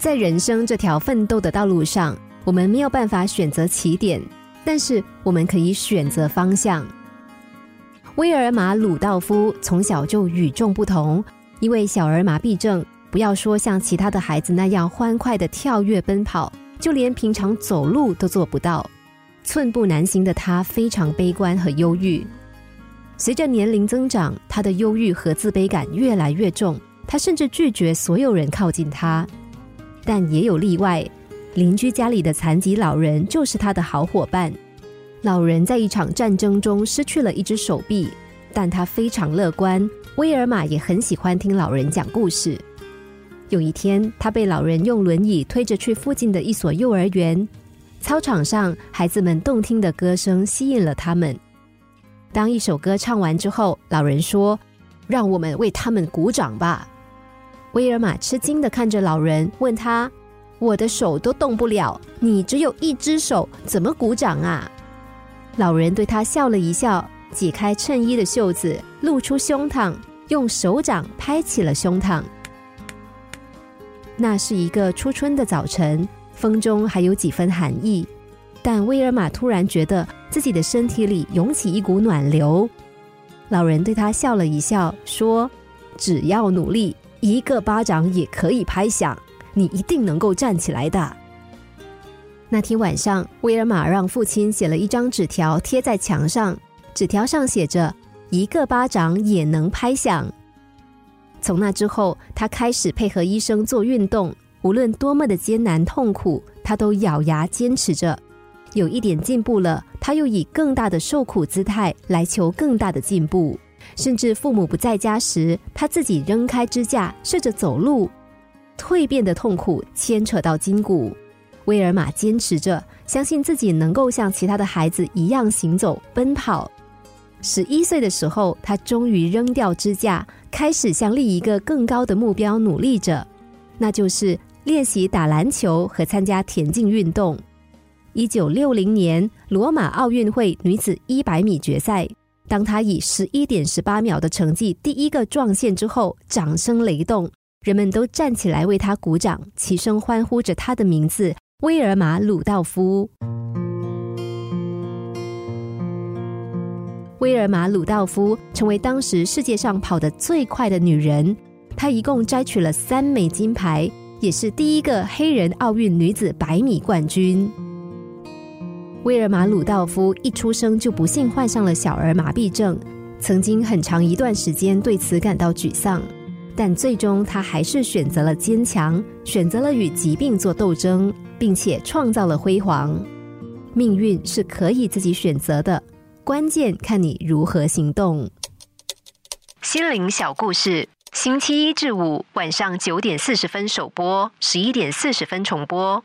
在人生这条奋斗的道路上，我们没有办法选择起点，但是我们可以选择方向。威尔马·鲁道夫从小就与众不同，因为小儿麻痹症，不要说像其他的孩子那样欢快的跳跃奔跑，就连平常走路都做不到。寸步难行的他非常悲观和忧郁。随着年龄增长，他的忧郁和自卑感越来越重，他甚至拒绝所有人靠近他。但也有例外，邻居家里的残疾老人就是他的好伙伴。老人在一场战争中失去了一只手臂，但他非常乐观。威尔玛也很喜欢听老人讲故事。有一天，他被老人用轮椅推着去附近的一所幼儿园。操场上，孩子们动听的歌声吸引了他们。当一首歌唱完之后，老人说：“让我们为他们鼓掌吧。”威尔玛吃惊的看着老人，问他：“我的手都动不了，你只有一只手，怎么鼓掌啊？”老人对他笑了一笑，解开衬衣的袖子，露出胸膛，用手掌拍起了胸膛。那是一个初春的早晨，风中还有几分寒意，但威尔玛突然觉得自己的身体里涌起一股暖流。老人对他笑了一笑，说：“只要努力，一个巴掌也可以拍响，你一定能够站起来的。”那天晚上，威尔玛让父亲写了一张纸条贴在墙上，纸条上写着：“一个巴掌也能拍响。”从那之后，他开始配合医生做运动，无论多么的艰难痛苦，他都咬牙坚持着。有一点进步了，他又以更大的受苦姿态来求更大的进步。甚至父母不在家时，他自己扔开支架，试着走路。蜕变的痛苦牵扯到筋骨。威尔玛坚持着，相信自己能够像其他的孩子一样行走、奔跑。十一岁的时候，他终于扔掉支架，开始向另一个更高的目标努力着，那就是练习打篮球和参加田径运动。一九六零年罗马奥运会女子一百米决赛，当他以十一点十八秒的成绩第一个撞线之后，掌声雷动，人们都站起来为他鼓掌，齐声欢呼着他的名字。威尔玛·鲁道夫。威尔玛·鲁道夫成为当时世界上跑得最快的女人。她一共摘取了三枚金牌，也是第一个黑人奥运女子百米冠军。威尔玛·鲁道夫一出生就不幸患上了小儿麻痹症，曾经很长一段时间对此感到沮丧，但最终他还是选择了坚强，选择了与疾病做斗争。并且创造了辉煌。命运是可以自己选择的，关键看你如何行动。心灵小故事，星期一至五晚上九点四十分首播，十一点四十分重播。